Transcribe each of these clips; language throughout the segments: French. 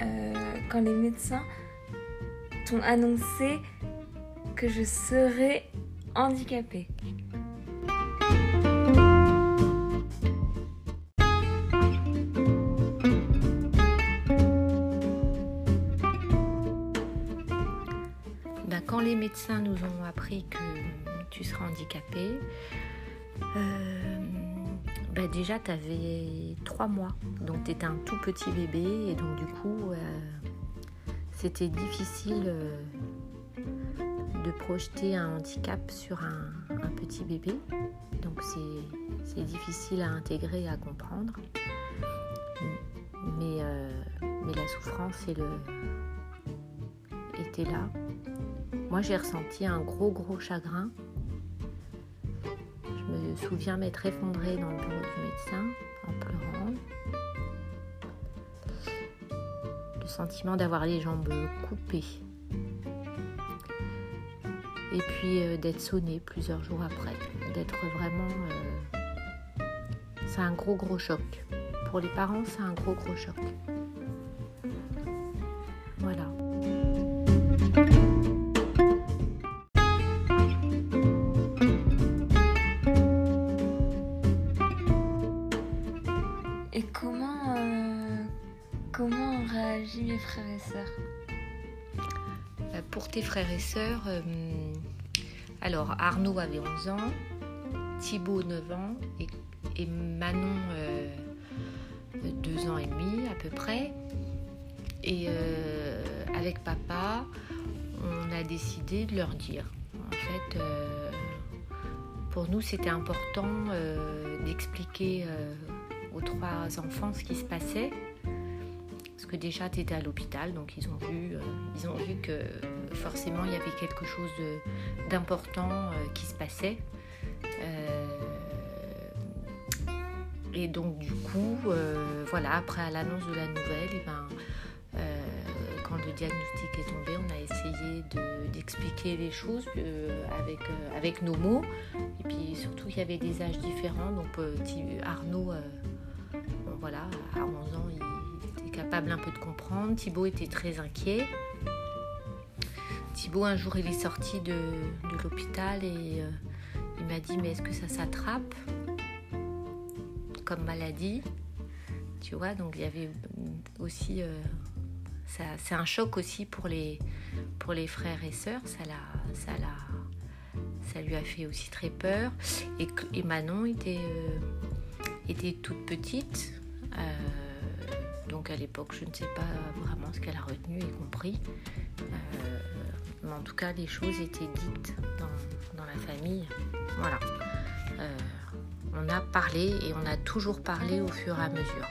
euh, quand les médecins t'ont annoncé que je serais handicapée. Ben, quand les médecins nous ont appris que tu seras handicapé, euh, ben, déjà tu avais trois mois, donc tu étais un tout petit bébé et donc du coup euh, c'était difficile euh, de projeter un handicap sur un, petit bébé, donc c'est- difficile à intégrer et à comprendre. Mais, euh, la souffrance était là. Moi, j'ai ressenti un gros, gros chagrin. Me souviens m'être effondrée dans le bureau du médecin en pleurant. Le sentiment d'avoir les jambes coupées. Et puis euh, d'être sonnée plusieurs jours après. D'être vraiment... euh, C'est un gros, gros choc. Pour les parents, c'est un gros, gros choc. Euh, Pour tes frères et sœurs, euh, alors Arnaud avait 11 ans, Thibaut 9 ans et, Manon 2 ans et demi à peu près. Et euh, avec papa, on a décidé de leur dire. En fait, euh, pour nous, c'était important euh, d'expliquer euh, aux trois enfants ce qui se passait. Parce que déjà, tu étais à l'hôpital, donc ils ont, vu, euh, ils ont que forcément, il y avait quelque chose d'important euh, qui se passait. Euh, et donc, du coup, euh, voilà, après à l'annonce de la nouvelle, eh ben, euh, quand le diagnostic est tombé, on a essayé de- d'expliquer les choses euh, avec, euh, nos mots. Et puis surtout, il y avait des âges différents. Donc, euh, Arnaud, euh, voilà, à 11 ans, capable un peu de comprendre. Thibaut était très inquiet. Thibaut, un jour, il est sorti de, de l'hôpital et euh, il m'a dit Mais est-ce que ça s'attrape comme maladie? Tu vois, donc il y avait aussi. euh, c'est un choc aussi pour les, pour les frères et sœurs. Ça, l'a, ça, l'a, ça lui a fait aussi très peur. Et, Manon était, euh, était toute petite. Donc à l'époque, je ne sais pas vraiment ce qu'elle a retenu et compris. Euh, mais en tout cas, les choses étaient dites dans, la famille. Voilà. Euh, on a parlé et on a toujours parlé au fur et à mesure.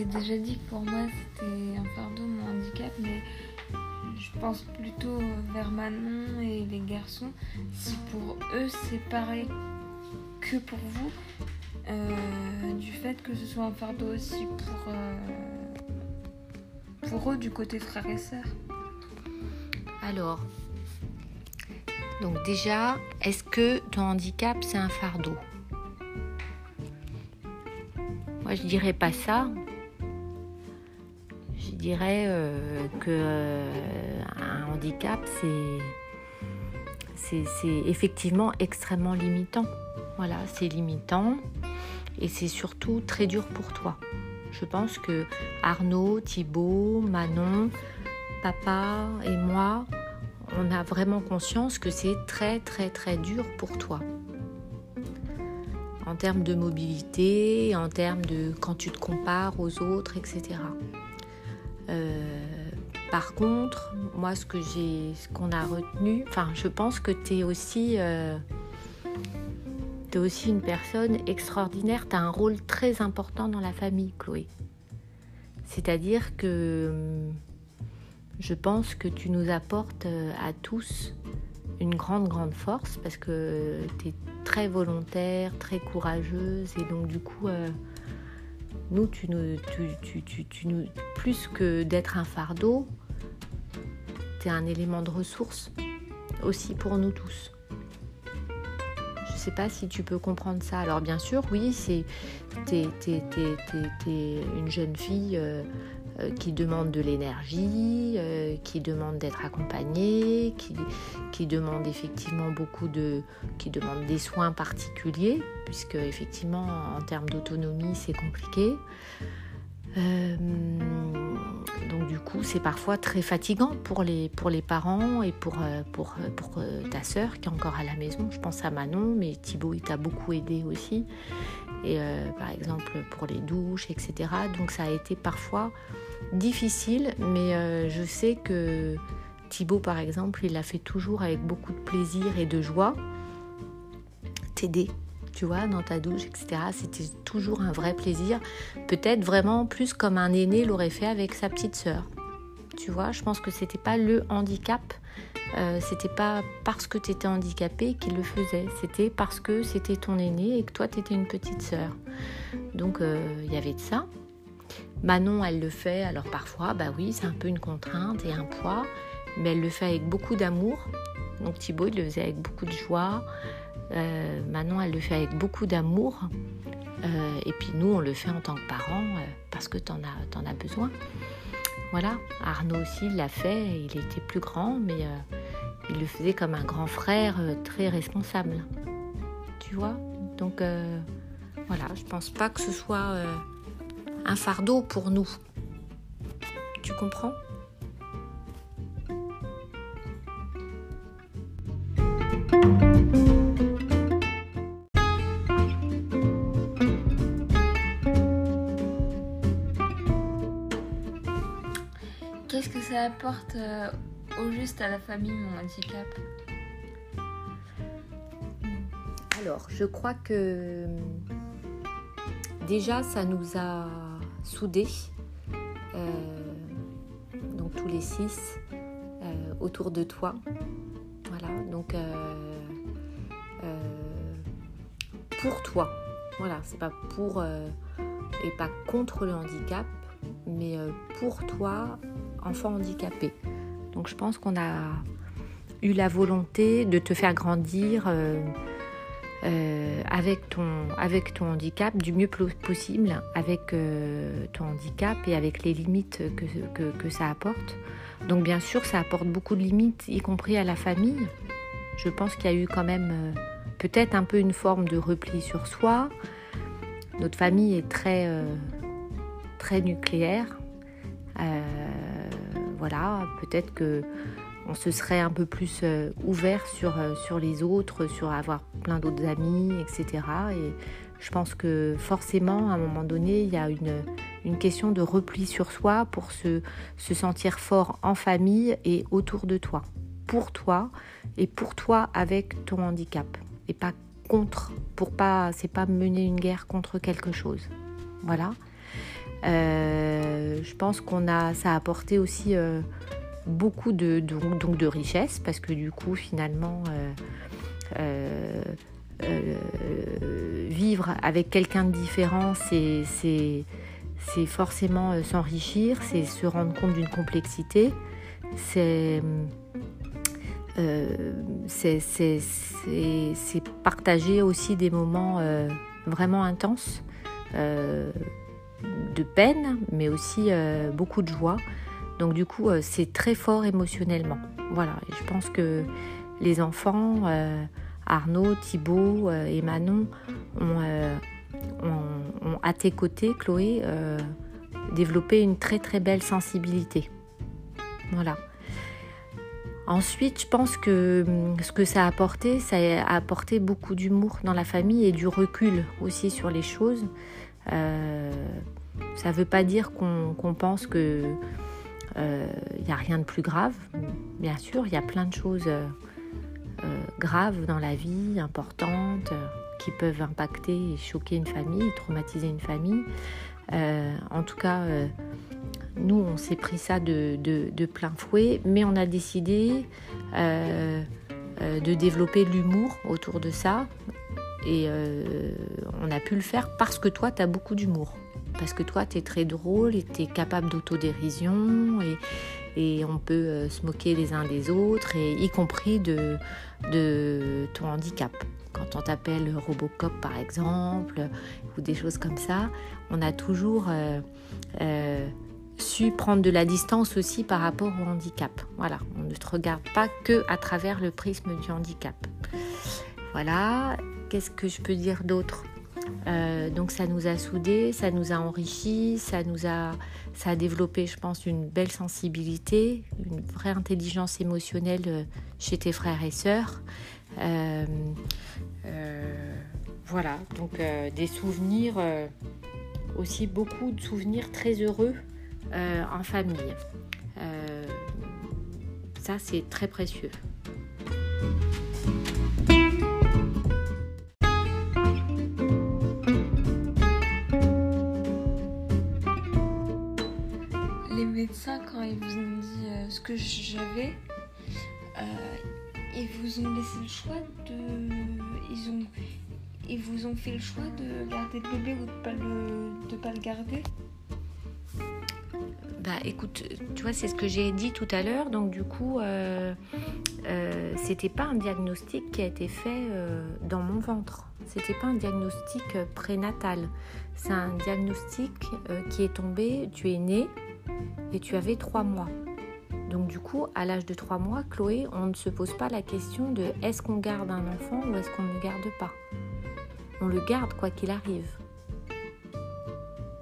T'ai déjà dit que pour moi c'était un fardeau mon handicap, mais je pense plutôt vers Manon et les garçons. Si pour eux c'est pareil que pour vous, euh, du fait que ce soit un fardeau aussi pour, euh, pour eux du côté frères et sœurs. Alors, donc déjà, est-ce que ton handicap c'est un fardeau? Moi, je dirais pas ça. Je dirais euh, que euh, un handicap c'est effectivement extrêmement limitant. Voilà, c'est limitant et c'est surtout très dur pour toi. Je pense que Arnaud, Thibaut, Manon, papa et moi, on a vraiment conscience que c'est très très très dur pour toi. En termes de mobilité, en termes de quand tu te compares aux autres, etc. Euh, par contre, moi ce que j'ai, ce qu'on a retenu, enfin je pense que tu es aussi, euh, aussi une personne extraordinaire, tu as un rôle très important dans la famille, Chloé. C'est-à-dire que je pense que tu nous apportes euh, à tous une grande, grande force parce que tu es très volontaire, très courageuse et donc du coup, nous, tu nous, tu, tu, tu nous, plus que d'être un fardeau, tu es un élément de ressource aussi pour nous tous. Je ne sais pas si tu peux comprendre ça. Alors bien sûr, oui, c'est t'es, une jeune fille euh, euh, qui demande de l'énergie, euh, qui demande d'être accompagnée, qui, qui, demande effectivement beaucoup de, qui demande des soins particuliers, puisque effectivement en termes d'autonomie c'est compliqué. Euh, donc du coup, c'est parfois très fatigant pour les, pour les parents et pour, pour, pour ta sœur qui est encore à la maison. Je pense à Manon, mais Thibaut, il t'a beaucoup aidé aussi. Et par exemple pour les douches, etc. Donc ça a été parfois difficile, mais euh, je sais que Thibaut, par exemple, il l'a fait toujours avec beaucoup de plaisir et de joie. T'aider, tu vois, dans ta douche, etc. C'était toujours un vrai plaisir. Peut-être vraiment plus comme un aîné l'aurait fait avec sa petite sœur. Tu vois, je pense que c'était pas le handicap, euh, c'était pas parce que tu étais handicapé qu'il le faisait, c'était parce que c'était ton aîné et que toi tu étais une petite sœur. Donc euh, il y avait de ça. Manon, elle le fait, alors parfois, bah oui, c'est un peu une contrainte et un poids, mais elle le fait avec beaucoup d'amour. Donc Thibaut, il le faisait avec beaucoup de joie. Euh, Manon, elle le fait avec beaucoup d'amour. Euh, et puis nous, on le fait en tant que parents euh, parce que tu en as, en as besoin. Voilà, Arnaud aussi l'a fait, il était plus grand, mais il le faisait comme un grand frère très responsable. Tu vois? Donc voilà, je pense pas que ce soit un fardeau pour nous. Tu comprends? Apporte euh, au juste à la famille, mon handicap Alors, je crois que déjà, ça nous a soudés, euh, donc tous les six, euh, autour de toi. Voilà, donc euh, pour toi. Voilà, c'est pas pour et pas contre le handicap, mais pour toi, enfant handicapé. Donc je pense qu'on a eu la volonté de te faire grandir euh, avec, ton, avec ton handicap du mieux possible, avec euh, ton handicap et avec les limites que, que, ça apporte. Donc bien sûr, ça apporte beaucoup de limites, y compris à la famille. Je pense qu'il y a eu quand même euh, peut-être un peu une forme de repli sur soi. Notre famille est très nucléaire. Voilà, peut-être que on se serait un peu plus euh, ouvert sur, euh, sur les autres, sur avoir plein d'autres amis, etc. Et je pense que forcément, à un moment donné, il y a une, une question de repli sur soi pour se, se sentir fort en famille et autour de toi, pour toi et pour toi avec ton handicap et pas contre, pour pas, c'est pas mener une guerre contre quelque chose. Voilà. Euh, je pense qu'on a, ça a apporté aussi beaucoup de, donc, de richesse parce que du coup finalement euh, euh, euh, vivre avec quelqu'un de différent c'est forcément s'enrichir, c'est se rendre compte d'une complexité, c'est partager aussi des moments vraiment intenses de peine, mais aussi beaucoup de joie. Donc du coup, euh, c'est très fort émotionnellement. Voilà, et je pense que les enfants, euh, Arnaud, Thibault euh, et Manon, ont, à tes côtés, Chloé, développé une très très belle sensibilité. Voilà. Ensuite, je pense que hum, ce que ça a apporté, ça a apporté beaucoup d'humour dans la famille et du recul aussi sur les choses. Ça ne veut pas dire qu'on pense que il euh, n'y a rien de plus grave. Bien sûr, il y a plein de choses euh, euh, graves dans la vie, importantes, qui peuvent impacter et choquer une famille, traumatiser une famille. en tout cas, nous, on s'est pris ça de, de, plein fouet, mais on a décidé de développer l'humour autour de ça. Et on a pu le faire parce que toi, tu as beaucoup d'humour. parce que toi, tu es très drôle et tu es capable d'autodérision et, et on peut euh, se moquer les uns des autres, et y compris de, de ton handicap. Quand on t'appelle Robocop par exemple, ou des choses comme ça, on a toujours euh, euh, su prendre de la distance aussi par rapport au handicap. Voilà, on ne te regarde pas que à travers le prisme du handicap. Voilà, qu'est-ce que je peux dire d'autre euh, donc ça nous a soudés, ça nous a enrichis, ça nous a, ça a développé, je pense, une belle sensibilité, une vraie intelligence émotionnelle euh, chez tes frères et sœurs. Euh, voilà, donc des souvenirs, aussi beaucoup de souvenirs très heureux en famille. ça, c'est très précieux. Ils vous ont dit euh, ce que j'avais, euh, ils vous ont laissé le choix de. Ils, ont, ils vous ont fait le choix de garder le bébé ou de pas le, de pas le garder? Bah écoute, tu vois, c'est ce que j'ai dit tout à l'heure. Donc du coup, euh, euh, c'était pas un diagnostic qui a été fait dans mon ventre. C'était pas un diagnostic prénatal. C'est un diagnostic qui est tombé. Tu es né, et tu avais trois mois. Donc du coup, à l'âge de trois mois, Chloé, on ne se pose pas la question de est-ce qu'on garde un enfant ou est-ce qu'on ne le garde pas. On le garde quoi qu'il arrive.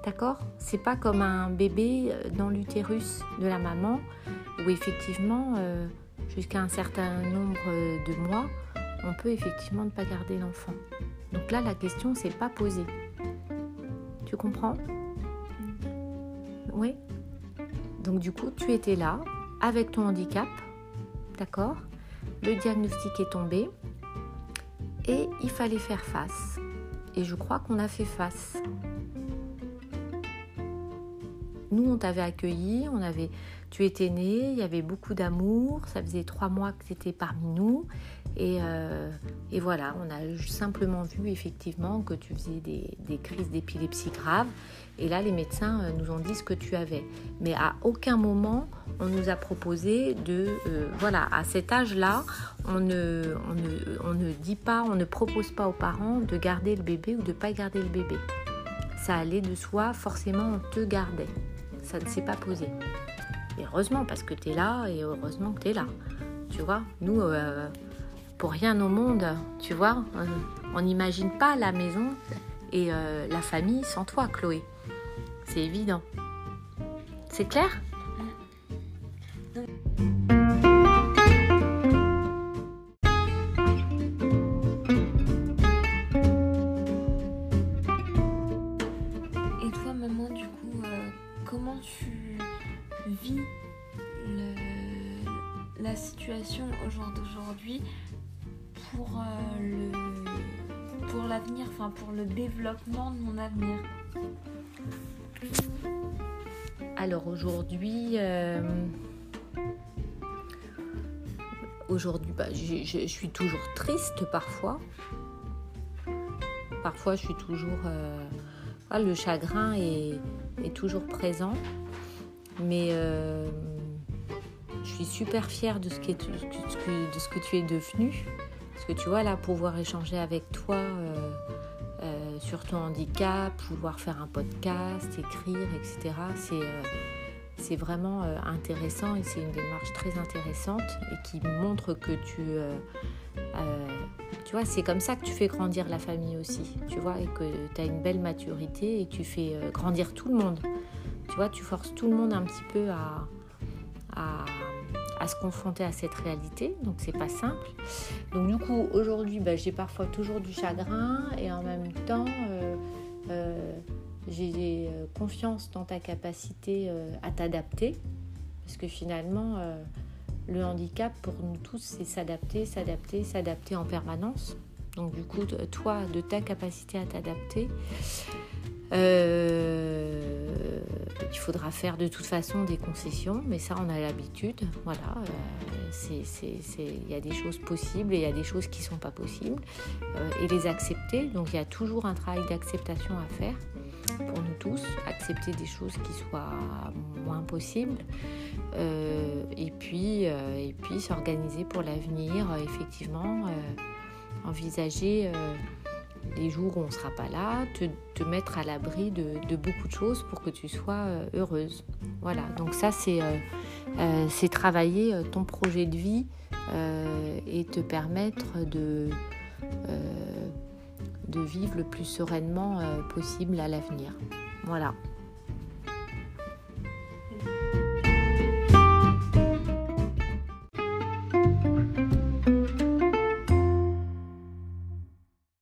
D'accord? C'est pas comme un bébé euh, dans l'utérus de la maman où effectivement, euh, jusqu'à un certain nombre de mois, on peut effectivement ne pas garder l'enfant. Donc là, la question s'est pas posée. Tu comprends? Oui? Donc du coup, tu étais là avec ton handicap, d'accord? Le diagnostic est tombé et il fallait faire face. Et je crois qu'on a fait face. Nous, on t'avait accueilli, on avait, tu étais né, il y avait beaucoup d'amour, ça faisait trois mois que tu étais parmi nous. Euh, et, voilà, on a simplement vu effectivement que tu faisais des, crises d'épilepsie graves. Et là, les médecins euh, nous ont dit ce que tu avais. Mais à aucun moment, on nous a proposé de... Euh, voilà, à cet âge-là, on ne, dit pas, on ne propose pas aux parents de garder le bébé ou de ne pas garder le bébé. Ça allait de soi, forcément, on te gardait. Ça ne s'est pas posé. Et heureusement, parce que tu es là et heureusement que tu es là. Tu vois, nous pour rien au monde, tu vois. On n'imagine pas la maison et euh, la famille sans toi, Chloé. C'est évident. C'est clair? Et toi, maman, du coup, euh, comment tu vis la situation au jour d'aujourd'hui? Pour euh, le pour l'avenir, enfin pour le développement de mon avenir Alors aujourd'hui, euh, aujourd'hui, bah, je, suis toujours triste parfois. Parfois, je suis toujours, euh, ah, le chagrin est, toujours présent, mais je suis super fière de ce, de ce que tu es devenu. Que tu vois, là, pouvoir échanger avec toi euh, euh, sur ton handicap, pouvoir faire un podcast, écrire, etc., euh, c'est vraiment intéressant et c'est une démarche très intéressante et qui montre que tu... tu vois, c'est comme ça que tu fais grandir la famille aussi, tu vois, et que tu as une belle maturité et tu fais grandir tout le monde. Tu vois, tu forces tout le monde un petit peu à à se confronter à cette réalité, donc c'est pas simple. Donc du coup aujourd'hui bah, j'ai parfois toujours du chagrin et en même temps euh, euh, j'ai euh, confiance dans ta capacité à t'adapter parce que finalement le handicap pour nous tous c'est s'adapter, s'adapter, s'adapter en permanence. Donc du coup toi de ta capacité à t'adapter il faudra faire de toute façon des concessions, mais ça on a l'habitude. Voilà, euh, il y a des choses possibles et il y a des choses qui ne sont pas possibles euh, et les accepter. Donc il y a toujours un travail d'acceptation à faire pour tous, accepter des choses qui soient moins possibles, euh, et puis s'organiser pour l'avenir, effectivement, envisager les jours où on ne sera pas là, te, te mettre à l'abri de, de, beaucoup de choses pour que tu sois heureuse. Voilà, donc ça c'est c'est travailler ton projet de vie et te permettre de de vivre le plus sereinement euh, possible à l'avenir. Voilà.